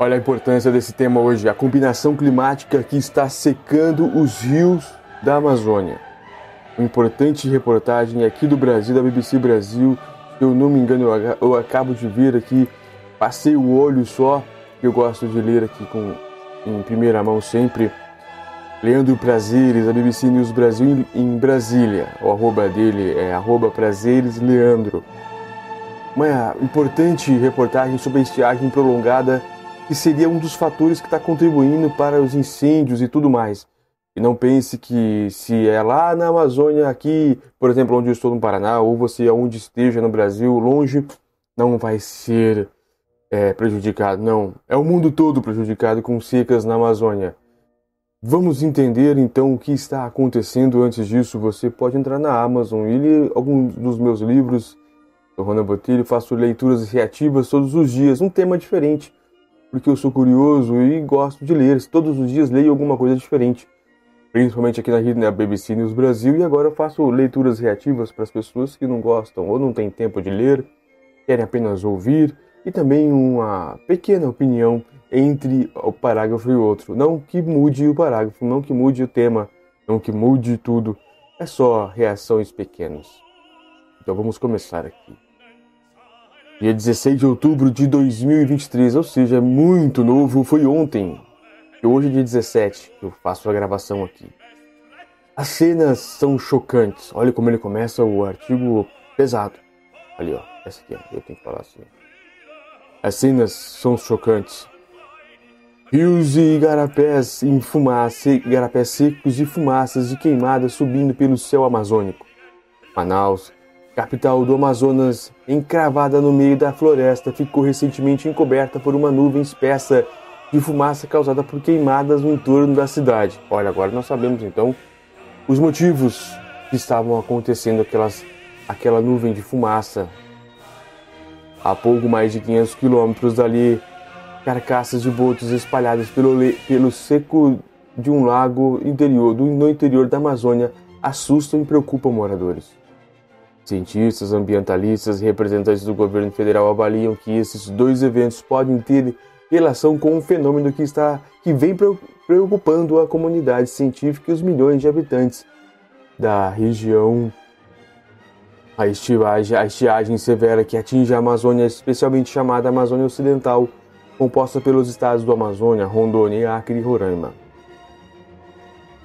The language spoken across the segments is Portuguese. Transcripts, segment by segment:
Olha a importância desse tema hoje, a combinação climática que está secando os rios da Amazônia. Uma importante reportagem aqui do Brasil, da BBC Brasil. Se eu não me engano, eu acabo de ver aqui, passei o olho só, eu gosto de ler aqui com, em primeira mão sempre. Leandro Prazeres, da BBC News Brasil em Brasília. O arroba dele é arroba Prazeres Leandro. Uma importante reportagem sobre a estiagem prolongada que seria um dos fatores que está contribuindo para os incêndios e tudo mais. E não pense que se é lá na Amazônia, aqui, por exemplo, onde eu estou no Paraná, ou você aonde esteja no Brasil, longe, não vai ser é, prejudicado. Não, é o mundo todo prejudicado com secas na Amazônia. Vamos entender então o que está acontecendo. Antes disso, você pode entrar na Amazon e ler alguns dos meus livros. Sou Rona Botelho, faço leituras reativas todos os dias, um tema diferente porque eu sou curioso e gosto de ler. Todos os dias leio alguma coisa diferente, principalmente aqui na BBC News Brasil. E agora eu faço leituras reativas para as pessoas que não gostam ou não têm tempo de ler, querem apenas ouvir, e também uma pequena opinião entre o parágrafo e o outro. Não que mude o parágrafo, não que mude o tema, não que mude tudo. É só reações pequenas. Então vamos começar aqui dia 16 de outubro de 2023, ou seja, é muito novo, foi ontem. E hoje dia 17 que eu faço a gravação aqui. As cenas são chocantes. Olha como ele começa o artigo pesado. Ali, ó. Essa aqui, ó. Eu tenho que falar assim. As cenas são chocantes. Rios e igarapés em fumaça, igarapés secos e fumaças de queimadas subindo pelo céu amazônico. Manaus, capital do Amazonas, encravada no meio da floresta, ficou recentemente encoberta por uma nuvem espessa de fumaça causada por queimadas no entorno da cidade. Olha, agora nós sabemos então os motivos que estavam acontecendo aquelas, aquela nuvem de fumaça. A pouco mais de 500 quilômetros dali, carcaças de botos espalhadas pelo, pelo seco de um lago interior, no interior da Amazônia assustam e preocupam moradores. Cientistas, ambientalistas e representantes do governo federal avaliam que esses dois eventos podem ter relação com um fenômeno que está que vem preocupando a comunidade científica e os milhões de habitantes da região. A estiagem, a estiagem severa que atinge a Amazônia, especialmente chamada Amazônia Ocidental, composta pelos estados do Amazônia, Rondônia, Acre e Roraima.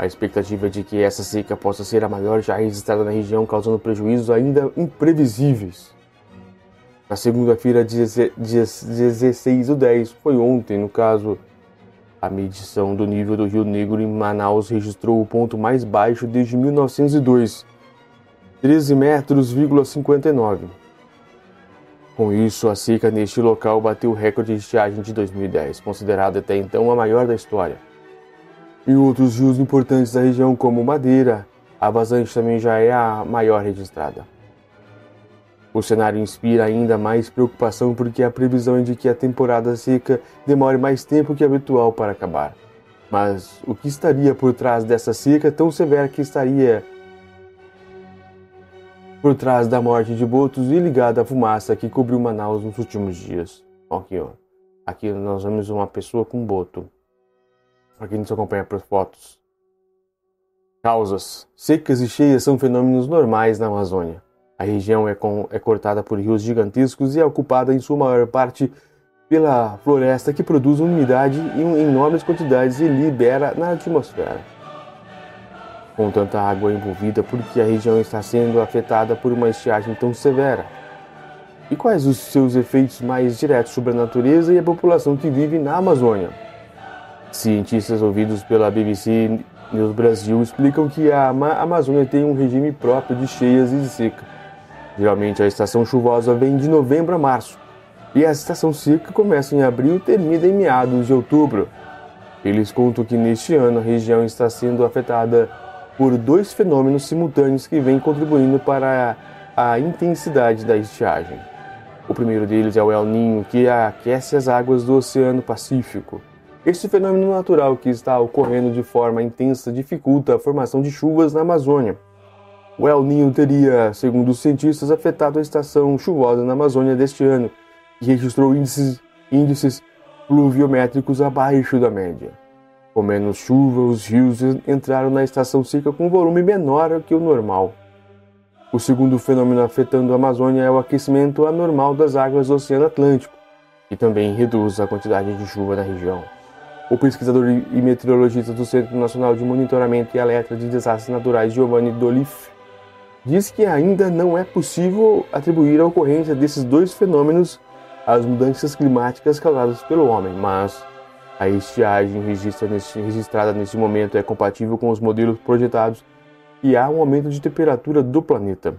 A expectativa é de que essa seca possa ser a maior já registrada na região, causando prejuízos ainda imprevisíveis. Na segunda-feira, 16 do 10, foi ontem, no caso, a medição do nível do Rio Negro em Manaus registrou o ponto mais baixo desde 1902, 13 metros,59. Com isso, a seca neste local bateu o recorde de estiagem de 2010, considerado até então a maior da história. Em outros rios importantes da região, como Madeira, a vazante também já é a maior registrada. O cenário inspira ainda mais preocupação porque a previsão é de que a temporada seca demore mais tempo que habitual para acabar. Mas o que estaria por trás dessa seca tão severa que estaria por trás da morte de botos e ligada à fumaça que cobriu Manaus nos últimos dias? Aqui, ó. Aqui nós vemos uma pessoa com boto para quem nos acompanha por fotos. Causas: secas e cheias são fenômenos normais na Amazônia. A região é, com, é cortada por rios gigantescos e é ocupada em sua maior parte pela floresta que produz umidade em enormes quantidades e libera na atmosfera. Com tanta água envolvida, por que a região está sendo afetada por uma estiagem tão severa? E quais os seus efeitos mais diretos sobre a natureza e a população que vive na Amazônia? Cientistas ouvidos pela BBC News Brasil explicam que a Amazônia tem um regime próprio de cheias e seca. Geralmente a estação chuvosa vem de novembro a março, e a estação seca começa em abril e termina em meados de outubro. Eles contam que neste ano a região está sendo afetada por dois fenômenos simultâneos que vêm contribuindo para a intensidade da estiagem. O primeiro deles é o El Ninho, que aquece as águas do Oceano Pacífico. Este fenômeno natural que está ocorrendo de forma intensa dificulta a formação de chuvas na Amazônia. O El Niño teria, segundo os cientistas, afetado a estação chuvosa na Amazônia deste ano, que registrou índices, índices pluviométricos abaixo da média. Com menos chuva, os rios entraram na estação seca com um volume menor que o normal. O segundo fenômeno afetando a Amazônia é o aquecimento anormal das águas do Oceano Atlântico, que também reduz a quantidade de chuva na região. O pesquisador e meteorologista do Centro Nacional de Monitoramento e Alerta de Desastres Naturais, Giovanni Dolif, diz que ainda não é possível atribuir a ocorrência desses dois fenômenos às mudanças climáticas causadas pelo homem, mas a estiagem registrada nesse momento é compatível com os modelos projetados e há um aumento de temperatura do planeta.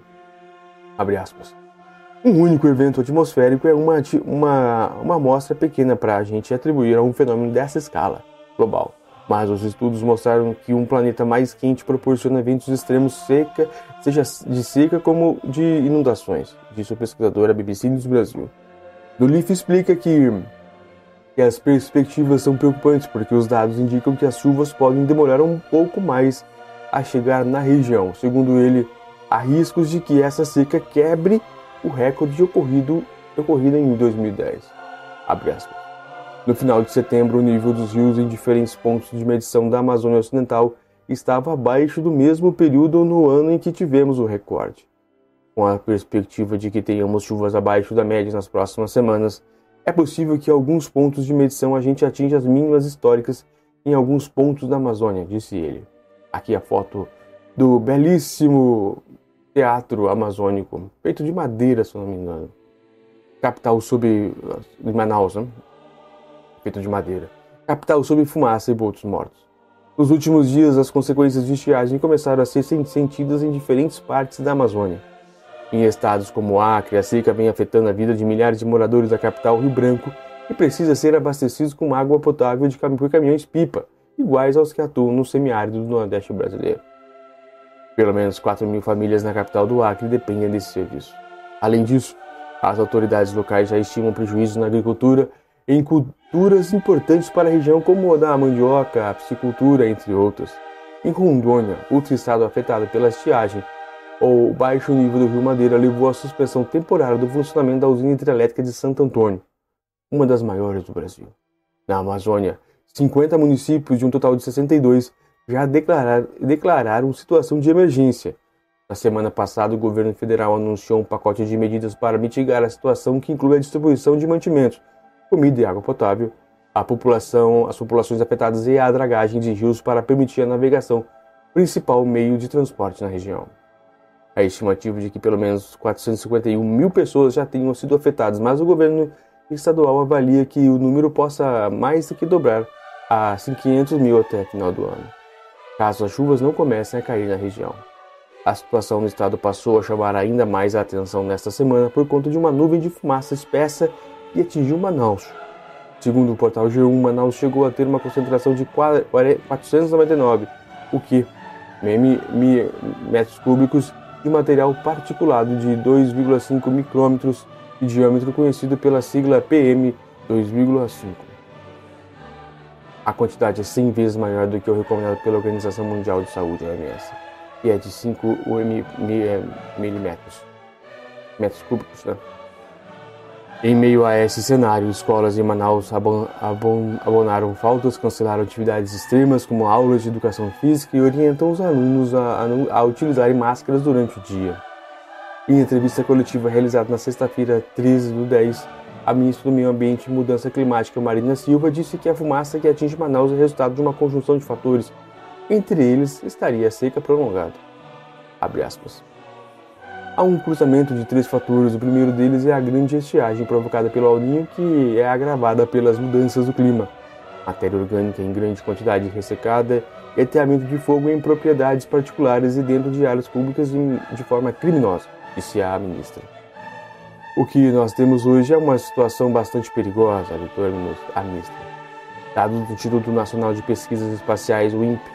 Um único evento atmosférico é uma, uma, uma amostra pequena para a gente atribuir a um fenômeno dessa escala global. Mas os estudos mostraram que um planeta mais quente proporciona eventos extremos seca, seja de seca como de inundações, disse o pesquisador da BBC News Brasil. Dolif explica que e as perspectivas são preocupantes porque os dados indicam que as chuvas podem demorar um pouco mais a chegar na região. Segundo ele, há riscos de que essa seca quebre o recorde ocorrido, ocorrido em 2010. No final de setembro, o nível dos rios em diferentes pontos de medição da Amazônia Ocidental estava abaixo do mesmo período no ano em que tivemos o recorde. Com a perspectiva de que tenhamos chuvas abaixo da média nas próximas semanas, é possível que alguns pontos de medição a gente atinja as mínimas históricas em alguns pontos da Amazônia, disse ele. Aqui a foto do belíssimo teatro amazônico, feito de madeira, se não me engano. Capital sob. de Manaus, né? Feito de madeira. Capital sob fumaça e botos mortos. Nos últimos dias, as consequências de estiagem começaram a ser sentidas em diferentes partes da Amazônia. Em estados como Acre, a seca vem afetando a vida de milhares de moradores da capital Rio Branco e precisa ser abastecidos com água potável de caminhões-pipa, iguais aos que atuam no semiárido do Nordeste brasileiro. Pelo menos 4 mil famílias na capital do Acre dependem desse serviço. Além disso, as autoridades locais já estimam prejuízos na agricultura em culturas importantes para a região, como a da mandioca, a piscicultura, entre outras. Em Rondônia, outro estado afetado pela estiagem, o baixo nível do Rio Madeira levou à suspensão temporária do funcionamento da usina hidrelétrica de Santo Antônio, uma das maiores do Brasil. Na Amazônia, 50 municípios de um total de 62 já declararam, declararam situação de emergência. Na semana passada, o governo federal anunciou um pacote de medidas para mitigar a situação que inclui a distribuição de mantimentos, comida e água potável, a população, as populações afetadas e a dragagem de rios para permitir a navegação, principal meio de transporte na região. A estimativa de que pelo menos 451 mil pessoas já tenham sido afetadas, mas o governo estadual avalia que o número possa mais do que dobrar a 500 mil até o final do ano, caso as chuvas não comecem a cair na região. A situação no estado passou a chamar ainda mais a atenção nesta semana por conta de uma nuvem de fumaça espessa que atingiu Manaus. Segundo o portal G1, Manaus chegou a ter uma concentração de 499, o que, metros cúbicos de material particulado de 2,5 micrômetros de diâmetro conhecido pela sigla PM 2,5. A quantidade é 100 vezes maior do que o recomendado pela Organização Mundial de Saúde, OMS, e é de 5 milímetros, metros cúbicos, né? Em meio a esse cenário, escolas em Manaus abonaram faltas, cancelaram atividades extremas como aulas de educação física e orientam os alunos a, a, a utilizarem máscaras durante o dia. Em entrevista coletiva realizada na sexta-feira, 13 do 10, a ministra do Meio Ambiente e Mudança Climática, Marina Silva, disse que a fumaça que atinge Manaus é resultado de uma conjunção de fatores. Entre eles, estaria a seca prolongada. Há um cruzamento de três fatores. O primeiro deles é a grande estiagem provocada pelo Alninho, que é agravada pelas mudanças do clima. Matéria orgânica em grande quantidade ressecada e ateamento de fogo em propriedades particulares e dentro de áreas públicas de forma criminosa, disse a ministra. O que nós temos hoje é uma situação bastante perigosa, doutora a ministra. Dados do Instituto Nacional de Pesquisas Espaciais, o INPE,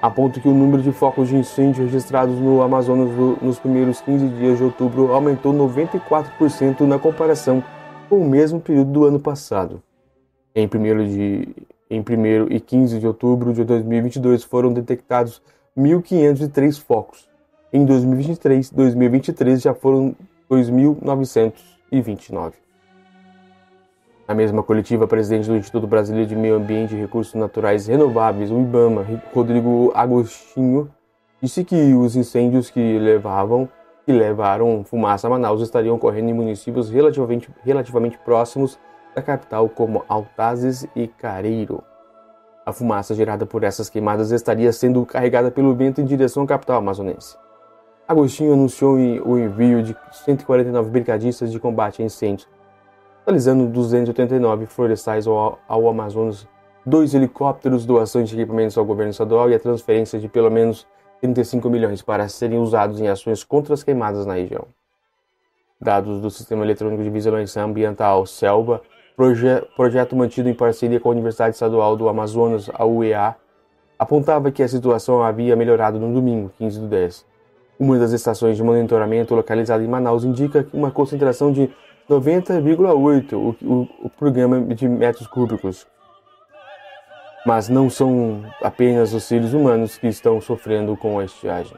aponta que o número de focos de incêndio registrados no Amazonas nos primeiros 15 dias de outubro aumentou 94% na comparação com o mesmo período do ano passado. Em 1 de, em primeiro e 15 de outubro de 2022 foram detectados 1.503 focos. Em 2023, 2023 já foram 2.929. Na mesma coletiva, presidente do Instituto Brasileiro de Meio Ambiente e Recursos Naturais Renováveis, o IBAMA, Rodrigo Agostinho, disse que os incêndios que levavam que levaram fumaça a Manaus estariam ocorrendo em municípios relativamente, relativamente próximos da capital, como Altazes e Careiro. A fumaça gerada por essas queimadas estaria sendo carregada pelo vento em direção à capital amazonense. Agostinho anunciou o envio de 149 brigadistas de combate a incêndios, totalizando 289 florestais ao, ao Amazonas, dois helicópteros, doação de equipamentos ao governo estadual e a transferência de pelo menos 35 milhões para serem usados em ações contra as queimadas na região. Dados do Sistema Eletrônico de Vigilância Ambiental Selva proje projeto mantido em parceria com a Universidade Estadual do Amazonas, a UEA, apontava que a situação havia melhorado no domingo, 15 do 10. Uma das estações de monitoramento localizada em Manaus indica uma concentração de 90,8 o, o, o programa de metros cúbicos. Mas não são apenas os seres humanos que estão sofrendo com a estiagem.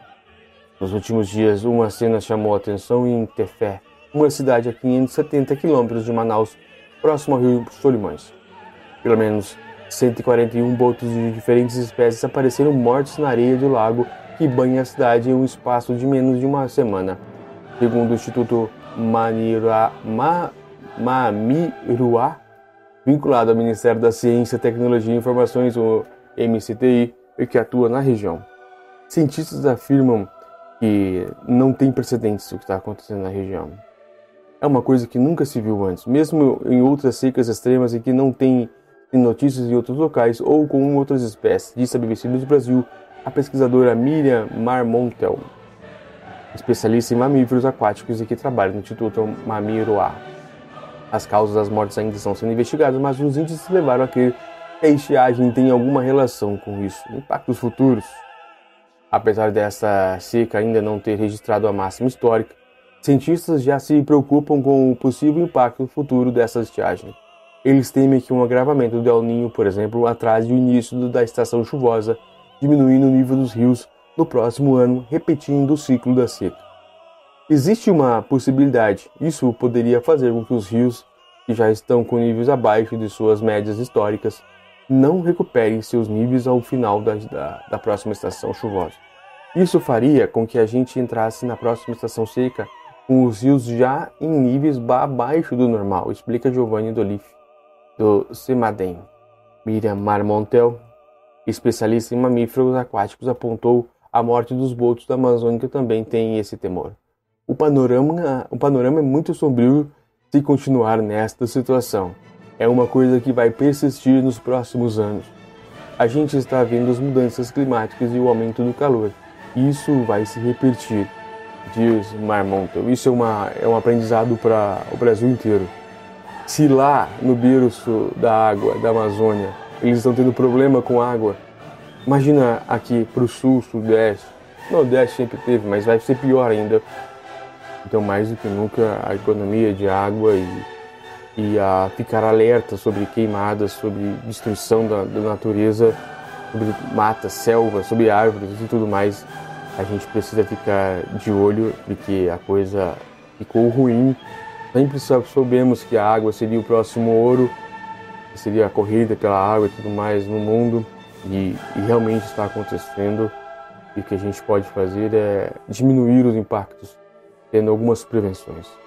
Nos últimos dias, uma cena chamou a atenção em Tefé, uma cidade a 570 quilômetros de Manaus, próximo ao rio Solimões. Pelo menos 141 botos de diferentes espécies apareceram mortos na areia do lago que banha a cidade em um espaço de menos de uma semana. Segundo o Instituto Manira, Ma, Mamiruá, vinculado ao Ministério da Ciência, Tecnologia e Informações, o MCTI, e que atua na região. Cientistas afirmam que não tem precedentes o que está acontecendo na região é uma coisa que nunca se viu antes, mesmo em outras secas extremas e que não tem notícias em outros locais ou com outras espécies, disse a BBC News Brasil a pesquisadora Miriam Marmontel, especialista em mamíferos aquáticos e que trabalha no Instituto Mamiroá. As causas das mortes ainda estão sendo investigadas, mas os índices levaram a crer que a estiagem tem alguma relação com isso. Impactos futuros. Apesar desta seca ainda não ter registrado a máxima histórica, Cientistas já se preocupam com o possível impacto futuro dessa estiagem. Eles temem que um agravamento do El Ninho, por exemplo, atrase o início da estação chuvosa, diminuindo o nível dos rios no próximo ano, repetindo o ciclo da seca. Existe uma possibilidade, isso poderia fazer com que os rios, que já estão com níveis abaixo de suas médias históricas, não recuperem seus níveis ao final da, da, da próxima estação chuvosa. Isso faria com que a gente entrasse na próxima estação seca com os rios já em níveis abaixo do normal, explica Giovanni Dolif, do CEMADEM. Miriam Marmontel, especialista em mamíferos aquáticos, apontou a morte dos botos da Amazônia que também tem esse temor. O panorama, o panorama é muito sombrio se continuar nesta situação. É uma coisa que vai persistir nos próximos anos. A gente está vendo as mudanças climáticas e o aumento do calor. Isso vai se repetir diz Marmontel. Isso é, uma, é um aprendizado para o Brasil inteiro. Se lá no berço da água da Amazônia eles estão tendo problema com água, imagina aqui para o sul, sudeste. Nordeste sempre teve, mas vai ser pior ainda. Então, mais do que nunca, a economia de água e, e a ficar alerta sobre queimadas, sobre destruição da, da natureza, sobre matas, selvas, sobre árvores e tudo mais a gente precisa ficar de olho porque a coisa ficou ruim. Sempre soubemos que a água seria o próximo ouro, seria a corrida pela água e tudo mais no mundo, e, e realmente está acontecendo. E o que a gente pode fazer é diminuir os impactos, tendo algumas prevenções.